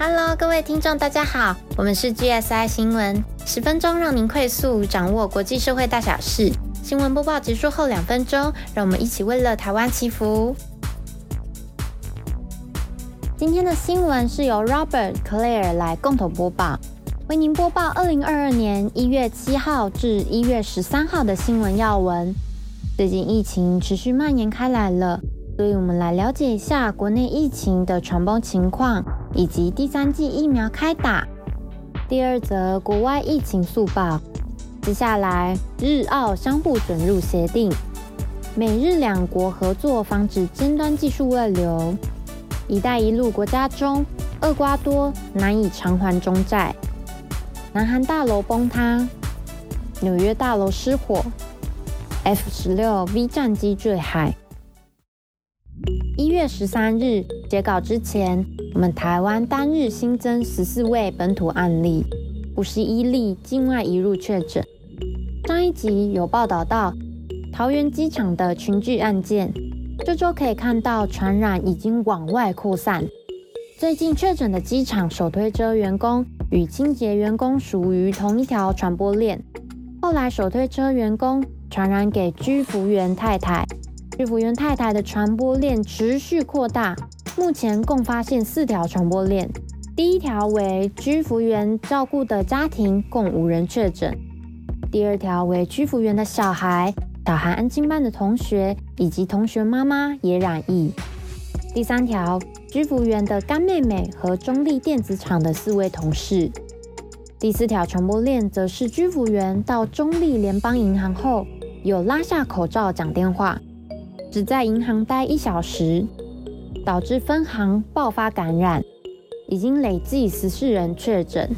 Hello，各位听众，大家好，我们是 GSI 新闻，十分钟让您快速掌握国际社会大小事。新闻播报结束后两分钟，让我们一起为了台湾祈福。今天的新闻是由 Robert Claire 来共同播报，为您播报二零二二年一月七号至一月十三号的新闻要闻。最近疫情持续蔓延开来了，所以我们来了解一下国内疫情的传播情况。以及第三季疫苗开打。第二则国外疫情速报。接下来，日澳相互准入协定，美日两国合作防止尖端技术外流。一带一路国家中，厄瓜多难以偿还中债。南韩大楼崩塌，纽约大楼失火。F 十六 V 战机坠海。一月十三日截稿之前，我们台湾单日新增十四位本土案例，五十一例境外移入确诊。上一集有报道到桃园机场的群聚案件，这周可以看到传染已经往外扩散。最近确诊的机场手推车员工与清洁员工属于同一条传播链，后来手推车员工传染给居服员太太。居服员太太的传播链持续扩大，目前共发现四条传播链。第一条为居服员照顾的家庭，共五人确诊；第二条为居服员的小孩、小孩安亲班的同学以及同学妈妈也染疫；第三条居服员的干妹妹和中立电子厂的四位同事；第四条传播链则是居服员到中立联邦银行后，有拉下口罩讲电话。只在银行待一小时，导致分行爆发感染，已经累计十四人确诊。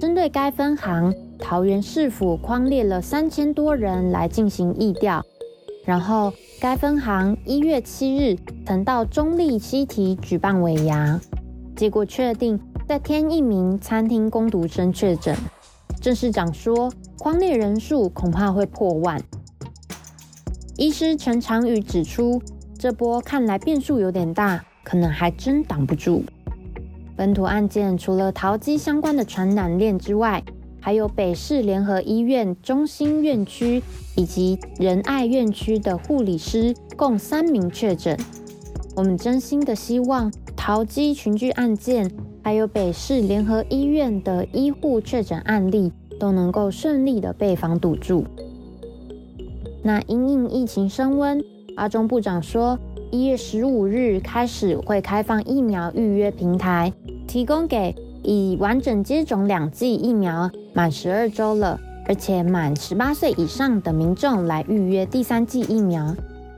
针对该分行，桃园市府框列了三千多人来进行疫调。然后，该分行一月七日曾到中立西提举办尾牙，结果确定再添一名餐厅工读生确诊。郑市长说，框列人数恐怕会破万。医师陈长宇指出，这波看来变数有点大，可能还真挡不住。本土案件除了桃机相关的传染链之外，还有北市联合医院中心院区以及仁爱院区的护理师共三名确诊。我们真心的希望桃机群聚案件，还有北市联合医院的医护确诊案例都能够顺利的被防堵住。那因应疫情升温，阿中部长说，一月十五日开始会开放疫苗预约平台，提供给已完整接种两剂疫苗、满十二周了，而且满十八岁以上的民众来预约第三剂疫苗，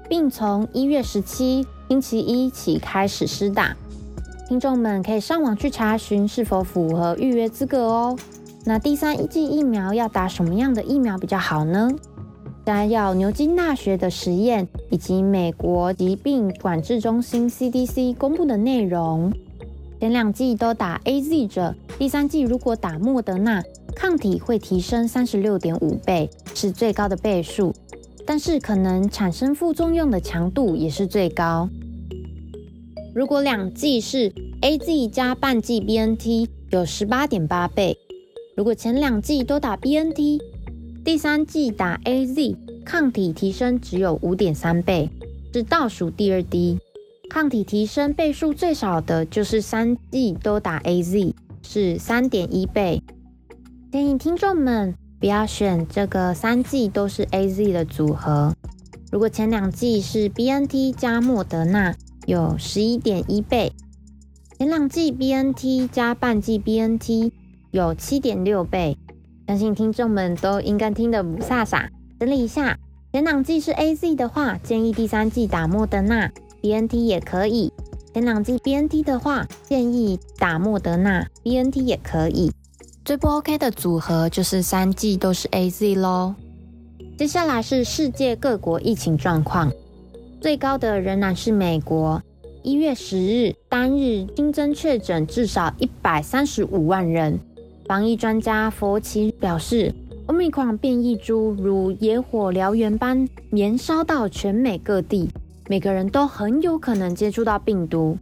并从一月十七星期一起开始施打。听众们可以上网去查询是否符合预约资格哦。那第三剂疫苗要打什么样的疫苗比较好呢？摘要牛津大学的实验以及美国疾病管制中心 CDC 公布的内容，前两剂都打 AZ 者，第三剂如果打莫德纳，抗体会提升三十六点五倍，是最高的倍数，但是可能产生副作用的强度也是最高。如果两剂是 AZ 加半剂 BNT，有十八点八倍；如果前两剂都打 BNT，第三剂打 A Z，抗体提升只有五点三倍，是倒数第二低。抗体提升倍数最少的就是三剂都打 A Z，是三点一倍。建议听众们不要选这个三剂都是 A Z 的组合。如果前两剂是 B N T 加莫德纳，有十一点一倍；前两剂 B N T 加半剂 B N T，有七点六倍。相信听众们都应该听得不飒飒。整理一下，前两季是 A Z 的话，建议第三季打莫德纳；B N T 也可以。前两季 B N T 的话，建议打莫德纳；B N T 也可以。最不 OK 的组合就是三季都是 A Z 咯。接下来是世界各国疫情状况，最高的仍然是美国。一月十日单日新增确诊至少一百三十五万人。防疫专家佛奇表示，Omicron 变异株如野火燎原般燃烧到全美各地，每个人都很有可能接触到病毒。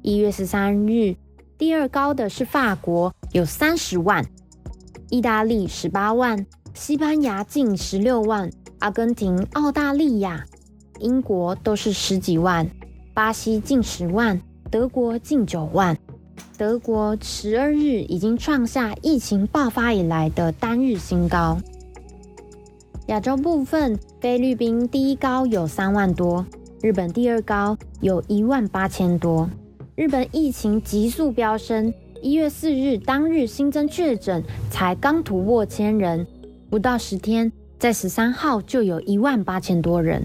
一月十三日，第二高的是法国，有三十万；意大利十八万，西班牙近十六万，阿根廷、澳大利亚、英国都是十几万，巴西近十万，德国近九万。德国十二日已经创下疫情爆发以来的单日新高。亚洲部分，菲律宾第一高有三万多，日本第二高有一万八千多。日本疫情急速飙升，一月四日当日新增确诊才刚突破千人，不到十天，在十三号就有一万八千多人。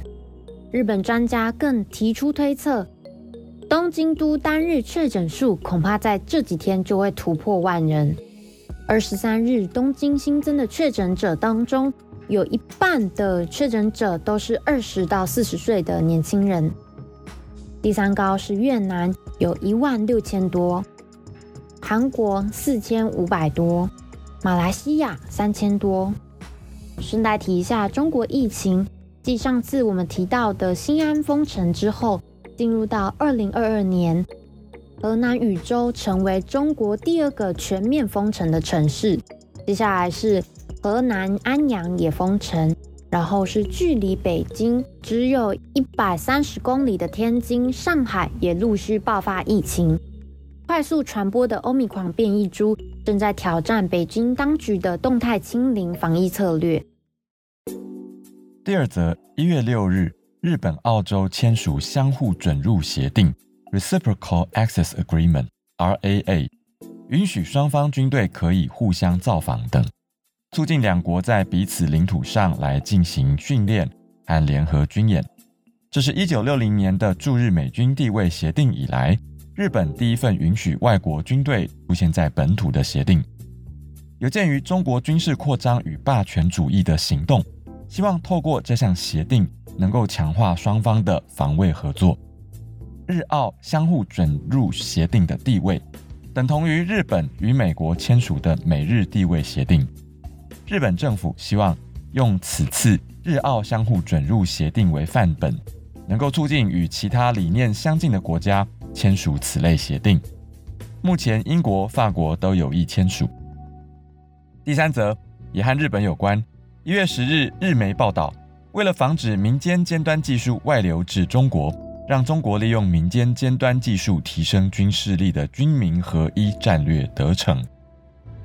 日本专家更提出推测，东京都单日确诊数恐怕在这几天就会突破万人。而十三日东京新增的确诊者当中，有一半的确诊者都是二十到四十岁的年轻人。第三高是越南，有一万六千多；韩国四千五百多；马来西亚三千多。顺带提一下，中国疫情继上次我们提到的新安封城之后，进入到二零二二年，河南禹州成为中国第二个全面封城的城市。接下来是河南安阳也封城。然后是距离北京只有一百三十公里的天津、上海也陆续爆发疫情，快速传播的欧米狂变异株正在挑战北京当局的动态清零防疫策略。第二则，一月六日，日本、澳洲签署相互准入协定 （Reciprocal Access Agreement，RAA），允许双方军队可以互相造访等。促进两国在彼此领土上来进行训练和联合军演，这是一九六零年的驻日美军地位协定以来，日本第一份允许外国军队出现在本土的协定。有鉴于中国军事扩张与霸权主义的行动，希望透过这项协定能够强化双方的防卫合作。日澳相互准入协定的地位，等同于日本与美国签署的美日地位协定。日本政府希望用此次日澳相互准入协定为范本，能够促进与其他理念相近的国家签署此类协定。目前，英国、法国都有意签署。第三则也和日本有关。一月十日，日媒报道，为了防止民间尖端技术外流至中国，让中国利用民间尖端技术提升军事力的军民合一战略得逞。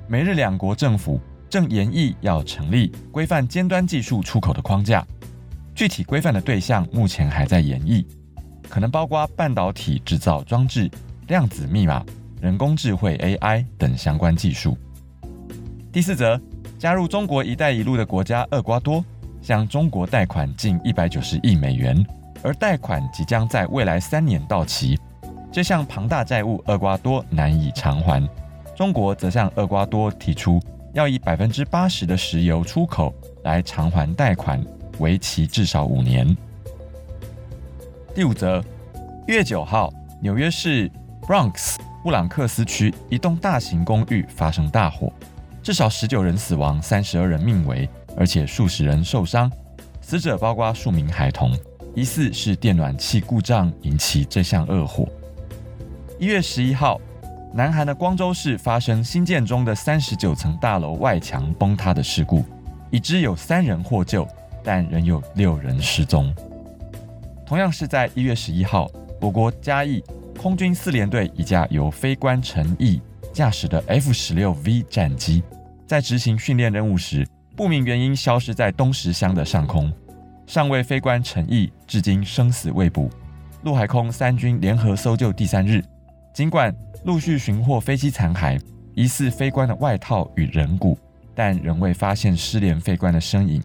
美日两国政府。正研议要成立规范尖端技术出口的框架，具体规范的对象目前还在研议，可能包括半导体制造装置、量子密码、人工智慧 AI 等相关技术。第四则，加入中国“一带一路”的国家厄瓜多向中国贷款近一百九十亿美元，而贷款即将在未来三年到期，这项庞大债务厄瓜多难以偿还，中国则向厄瓜多提出。要以百分之八十的石油出口来偿还贷款，为期至少五年。第五则，月九号，纽约市 Bronx 布朗克斯区一栋大型公寓发生大火，至少十九人死亡，三十二人命危，而且数十人受伤。死者包括数名孩童，疑似是电暖气故障引起这项恶火。一月十一号。南韩的光州市发生新建中的三十九层大楼外墙崩塌的事故，已知有三人获救，但仍有六人失踪。同样是在一月十一号，我国嘉义空军四联队一架由飞官陈毅驾驶的 F 十六 V 战机，在执行训练任务时，不明原因消失在东石乡的上空。上尉飞官陈毅至今生死未卜。陆海空三军联合搜救第三日，尽管。陆续寻获飞机残骸，疑似飞官的外套与人骨，但仍未发现失联飞官的身影。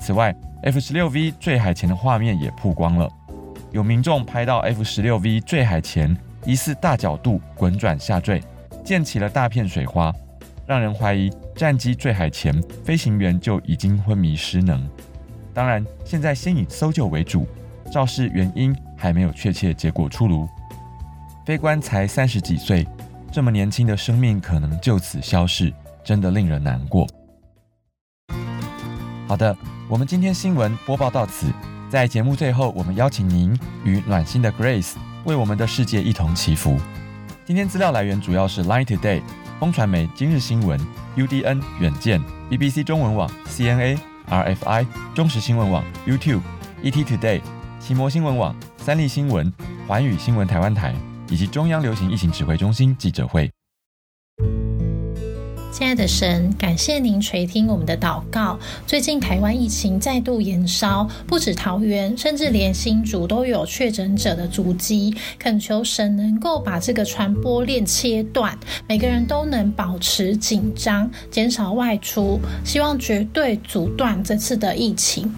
此外，F 十六 V 坠海前的画面也曝光了，有民众拍到 F 十六 V 坠海前疑似大角度滚转下坠，溅起了大片水花，让人怀疑战机坠海前飞行员就已经昏迷失能。当然，现在先以搜救为主，肇事原因还没有确切结果出炉。飞官才三十几岁，这么年轻的生命可能就此消逝，真的令人难过。好的，我们今天新闻播报到此，在节目最后，我们邀请您与暖心的 Grace 为我们的世界一同祈福。今天资料来源主要是 Line Today、风传媒、今日新闻、UDN、远见、BBC 中文网、CNA、RFI、中时新闻网、YouTube、ET Today、奇摩新闻网、三立新闻、环宇新闻台湾台以及中央流行疫情指挥中心记者会。亲爱的神，感谢您垂听我们的祷告。最近台湾疫情再度延烧，不止桃园，甚至连新竹都有确诊者的足迹。恳求神能够把这个传播链切断，每个人都能保持紧张，减少外出，希望绝对阻断这次的疫情。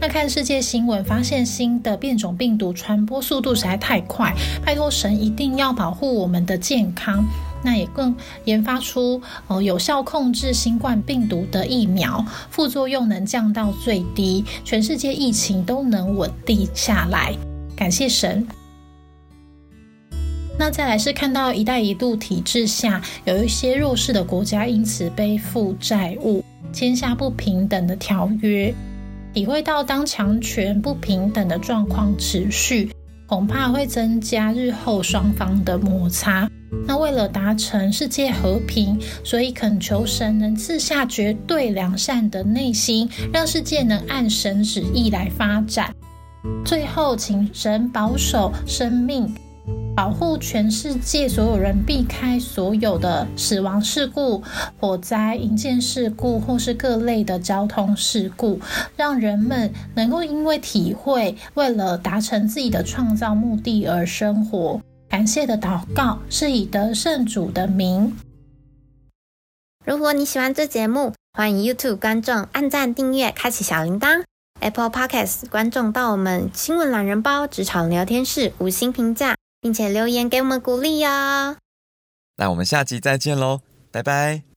那看世界新闻，发现新的变种病毒传播速度实在太快，拜托神一定要保护我们的健康。那也更研发出呃有效控制新冠病毒的疫苗，副作用能降到最低，全世界疫情都能稳定下来。感谢神。那再来是看到“一带一路”体制下，有一些弱势的国家因此背负债务，签下不平等的条约，体会到当强权不平等的状况持续，恐怕会增加日后双方的摩擦。那为了达成世界和平，所以恳求神能赐下绝对良善的内心，让世界能按神旨意来发展。最后，请神保守生命，保护全世界所有人，避开所有的死亡事故、火灾、营建事故或是各类的交通事故，让人们能够因为体会，为了达成自己的创造目的而生活。感谢的祷告是以得圣主的名。如果你喜欢这节目，欢迎 YouTube 观众按赞、订阅、开启小铃铛；Apple Podcast 观众到我们新闻懒人包职场聊天室五星评价，并且留言给我们鼓励哦。那我们下集再见喽，拜拜。